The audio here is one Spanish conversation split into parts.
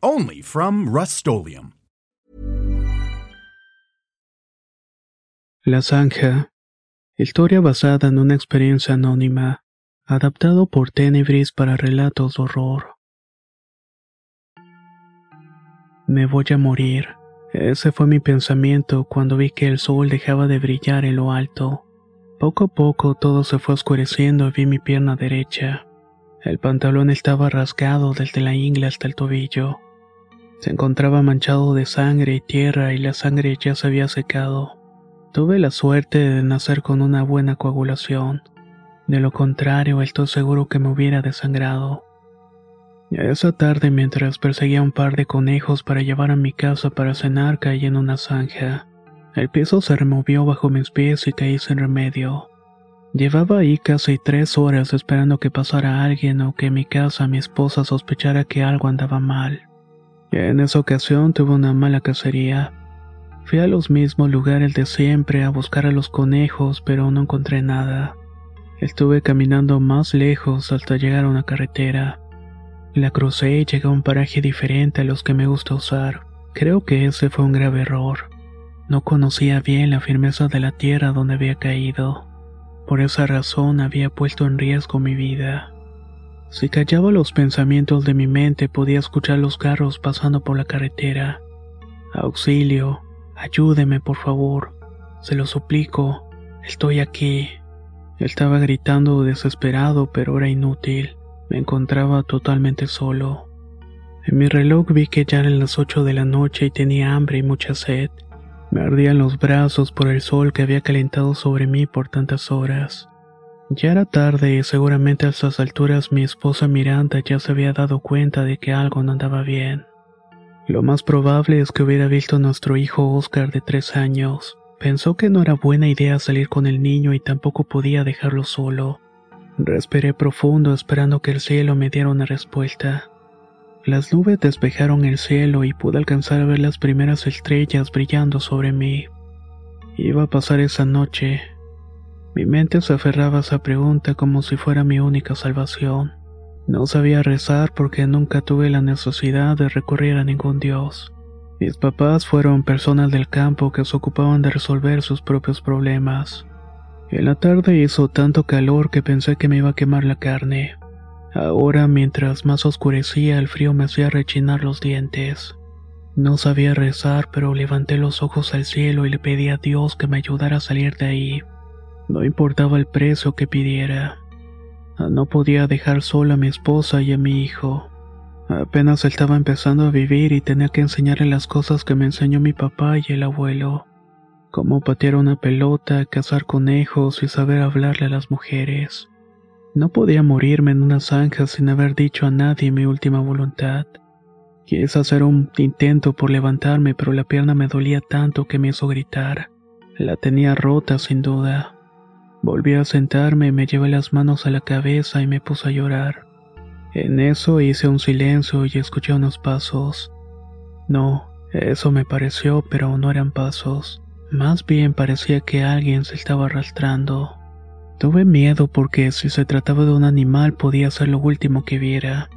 Only from Rust La Zanja. Historia basada en una experiencia anónima. Adaptado por Tenebris para relatos de horror. Me voy a morir. Ese fue mi pensamiento cuando vi que el sol dejaba de brillar en lo alto. Poco a poco todo se fue oscureciendo y vi mi pierna derecha. El pantalón estaba rasgado desde la ingle hasta el tobillo. Se encontraba manchado de sangre y tierra y la sangre ya se había secado. Tuve la suerte de nacer con una buena coagulación. De lo contrario, estoy seguro que me hubiera desangrado. Esa tarde, mientras perseguía un par de conejos para llevar a mi casa para cenar, caí en una zanja. El piso se removió bajo mis pies y caí sin remedio. Llevaba ahí casi tres horas esperando que pasara alguien o que en mi casa mi esposa sospechara que algo andaba mal. En esa ocasión tuve una mala cacería. Fui a los mismos lugares de siempre a buscar a los conejos, pero no encontré nada. Estuve caminando más lejos hasta llegar a una carretera. La crucé y llegué a un paraje diferente a los que me gusta usar. Creo que ese fue un grave error. No conocía bien la firmeza de la tierra donde había caído. Por esa razón había puesto en riesgo mi vida. Si callaba los pensamientos de mi mente podía escuchar los carros pasando por la carretera. Auxilio, ayúdeme por favor. Se lo suplico. Estoy aquí. Estaba gritando desesperado, pero era inútil. Me encontraba totalmente solo. En mi reloj vi que ya eran las ocho de la noche y tenía hambre y mucha sed. Me ardían los brazos por el sol que había calentado sobre mí por tantas horas. Ya era tarde y seguramente a estas alturas mi esposa Miranda ya se había dado cuenta de que algo no andaba bien. Lo más probable es que hubiera visto a nuestro hijo Oscar de tres años. Pensó que no era buena idea salir con el niño y tampoco podía dejarlo solo. Respiré profundo esperando que el cielo me diera una respuesta. Las nubes despejaron el cielo y pude alcanzar a ver las primeras estrellas brillando sobre mí. Iba a pasar esa noche. Mi mente se aferraba a esa pregunta como si fuera mi única salvación. No sabía rezar porque nunca tuve la necesidad de recurrir a ningún dios. Mis papás fueron personas del campo que se ocupaban de resolver sus propios problemas. En la tarde hizo tanto calor que pensé que me iba a quemar la carne. Ahora, mientras más oscurecía, el frío me hacía rechinar los dientes. No sabía rezar, pero levanté los ojos al cielo y le pedí a Dios que me ayudara a salir de ahí. No importaba el precio que pidiera. Ah, no podía dejar sola a mi esposa y a mi hijo. Apenas estaba empezando a vivir y tenía que enseñarle las cosas que me enseñó mi papá y el abuelo como patear una pelota, cazar conejos y saber hablarle a las mujeres. No podía morirme en una zanja sin haber dicho a nadie mi última voluntad. Quise hacer un intento por levantarme, pero la pierna me dolía tanto que me hizo gritar. La tenía rota sin duda. Volví a sentarme, me llevé las manos a la cabeza y me puse a llorar. En eso hice un silencio y escuché unos pasos. No, eso me pareció, pero no eran pasos. Más bien parecía que alguien se estaba arrastrando. Tuve miedo porque si se trataba de un animal podía ser lo último que viera.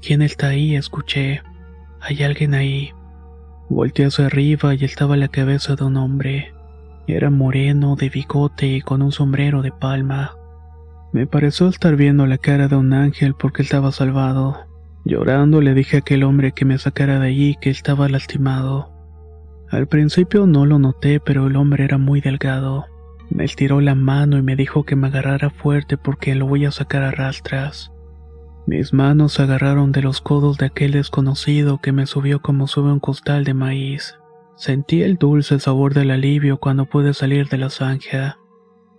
¿Quién está ahí? escuché. Hay alguien ahí. Volteé hacia arriba y estaba la cabeza de un hombre. Era moreno, de bigote y con un sombrero de palma. Me pareció estar viendo la cara de un ángel porque estaba salvado. Llorando le dije a aquel hombre que me sacara de allí que estaba lastimado. Al principio no lo noté, pero el hombre era muy delgado. Me estiró la mano y me dijo que me agarrara fuerte porque lo voy a sacar a rastras. Mis manos se agarraron de los codos de aquel desconocido que me subió como sube un costal de maíz. Sentí el dulce sabor del alivio cuando pude salir de la zanja.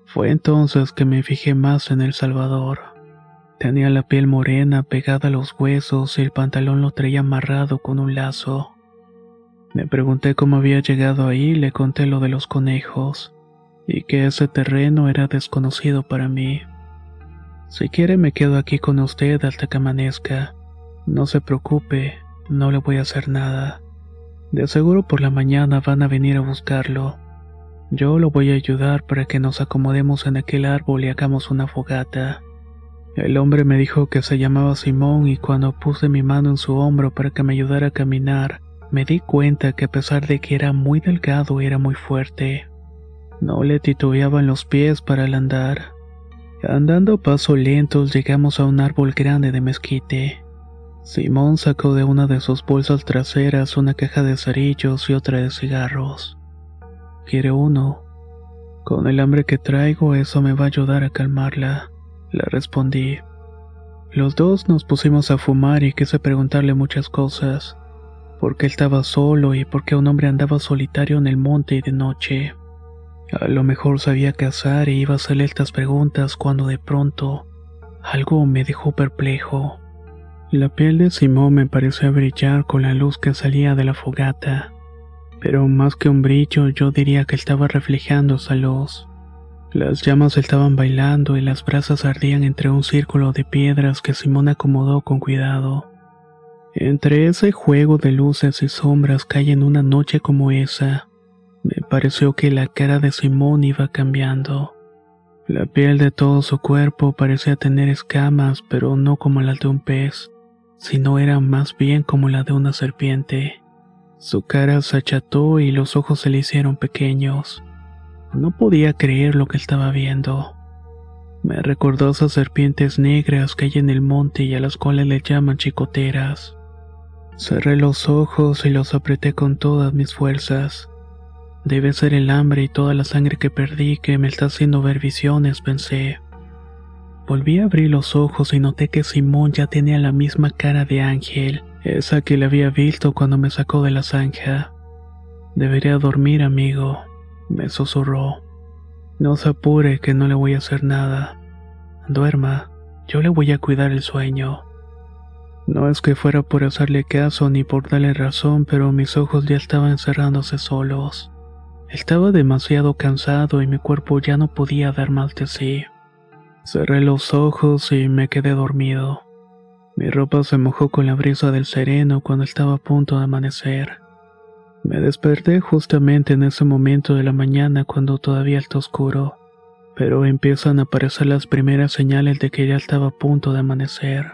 Fue entonces que me fijé más en El Salvador. Tenía la piel morena pegada a los huesos y el pantalón lo traía amarrado con un lazo. Me pregunté cómo había llegado ahí y le conté lo de los conejos, y que ese terreno era desconocido para mí. Si quiere me quedo aquí con usted hasta que amanezca. No se preocupe, no le voy a hacer nada. De seguro por la mañana van a venir a buscarlo. Yo lo voy a ayudar para que nos acomodemos en aquel árbol y hagamos una fogata. El hombre me dijo que se llamaba Simón y cuando puse mi mano en su hombro para que me ayudara a caminar, me di cuenta que a pesar de que era muy delgado era muy fuerte. No le titubeaban los pies para el andar. Andando a pasos lentos llegamos a un árbol grande de mezquite. Simón sacó de una de sus bolsas traseras una caja de cerillos y otra de cigarros. ¿Quiere uno? Con el hambre que traigo eso me va a ayudar a calmarla le respondí. Los dos nos pusimos a fumar y quise preguntarle muchas cosas. ¿Por qué estaba solo y por qué un hombre andaba solitario en el monte y de noche? A lo mejor sabía cazar y iba a hacerle estas preguntas cuando de pronto algo me dejó perplejo. La piel de Simón me pareció brillar con la luz que salía de la fogata, pero más que un brillo yo diría que estaba reflejando esa luz. Las llamas estaban bailando y las brasas ardían entre un círculo de piedras que Simón acomodó con cuidado. Entre ese juego de luces y sombras que hay en una noche como esa, me pareció que la cara de Simón iba cambiando. La piel de todo su cuerpo parecía tener escamas, pero no como las de un pez, sino era más bien como la de una serpiente. Su cara se acható y los ojos se le hicieron pequeños. No podía creer lo que estaba viendo. Me recordó esas serpientes negras que hay en el monte y a las cuales le llaman chicoteras. Cerré los ojos y los apreté con todas mis fuerzas. Debe ser el hambre y toda la sangre que perdí que me está haciendo ver visiones, pensé. Volví a abrir los ojos y noté que Simón ya tenía la misma cara de ángel, esa que le había visto cuando me sacó de la zanja. Debería dormir, amigo me susurró. No se apure, que no le voy a hacer nada. Duerma, yo le voy a cuidar el sueño. No es que fuera por hacerle caso ni por darle razón, pero mis ojos ya estaban cerrándose solos. Estaba demasiado cansado y mi cuerpo ya no podía dar más de sí. Cerré los ojos y me quedé dormido. Mi ropa se mojó con la brisa del sereno cuando estaba a punto de amanecer. Me desperté justamente en ese momento de la mañana cuando todavía está oscuro, pero empiezan a aparecer las primeras señales de que ya estaba a punto de amanecer.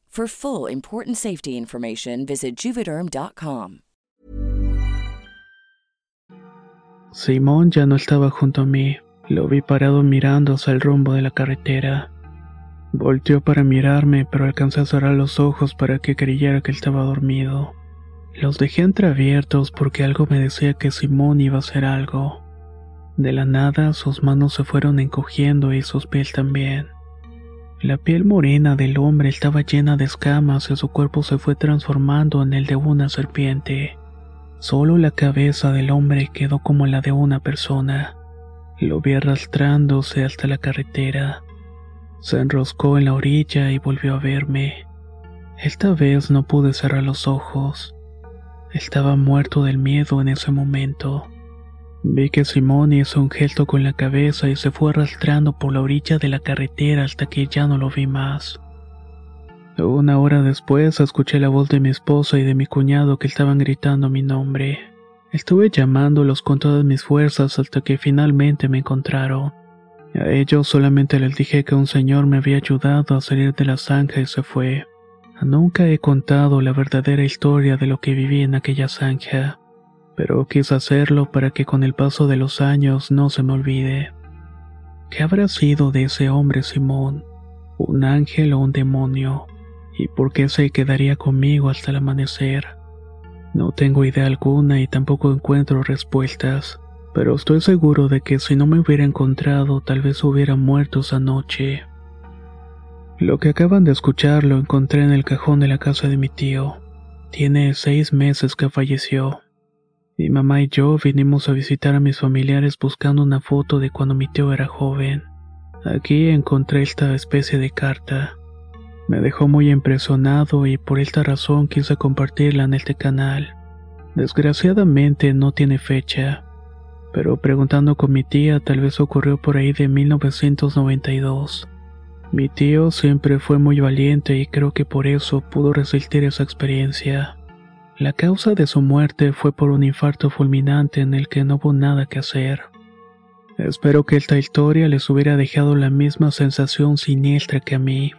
For full important safety information, visit juvederm.com. Simón ya no estaba junto a mí. Lo vi parado mirando hacia el rumbo de la carretera. Volteó para mirarme, pero alcancé a cerrar los ojos para que creyera que estaba dormido. Los dejé entreabiertos porque algo me decía que Simón iba a hacer algo. De la nada sus manos se fueron encogiendo y sus pies también. La piel morena del hombre estaba llena de escamas y su cuerpo se fue transformando en el de una serpiente. Solo la cabeza del hombre quedó como la de una persona. Lo vi arrastrándose hasta la carretera. Se enroscó en la orilla y volvió a verme. Esta vez no pude cerrar los ojos. Estaba muerto del miedo en ese momento. Vi que Simón hizo un gesto con la cabeza y se fue arrastrando por la orilla de la carretera hasta que ya no lo vi más. Una hora después escuché la voz de mi esposa y de mi cuñado que estaban gritando mi nombre. Estuve llamándolos con todas mis fuerzas hasta que finalmente me encontraron. A ellos solamente les dije que un señor me había ayudado a salir de la zanja y se fue. Nunca he contado la verdadera historia de lo que viví en aquella zanja pero quise hacerlo para que con el paso de los años no se me olvide. ¿Qué habrá sido de ese hombre Simón? ¿Un ángel o un demonio? ¿Y por qué se quedaría conmigo hasta el amanecer? No tengo idea alguna y tampoco encuentro respuestas, pero estoy seguro de que si no me hubiera encontrado tal vez hubiera muerto esa noche. Lo que acaban de escuchar lo encontré en el cajón de la casa de mi tío. Tiene seis meses que falleció. Mi mamá y yo vinimos a visitar a mis familiares buscando una foto de cuando mi tío era joven. Aquí encontré esta especie de carta. Me dejó muy impresionado y por esta razón quise compartirla en este canal. Desgraciadamente no tiene fecha, pero preguntando con mi tía tal vez ocurrió por ahí de 1992. Mi tío siempre fue muy valiente y creo que por eso pudo resistir esa experiencia. La causa de su muerte fue por un infarto fulminante en el que no hubo nada que hacer. Espero que esta historia les hubiera dejado la misma sensación siniestra que a mí.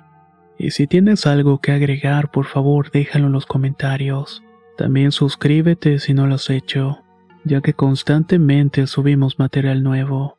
Y si tienes algo que agregar, por favor déjalo en los comentarios. También suscríbete si no lo has hecho, ya que constantemente subimos material nuevo.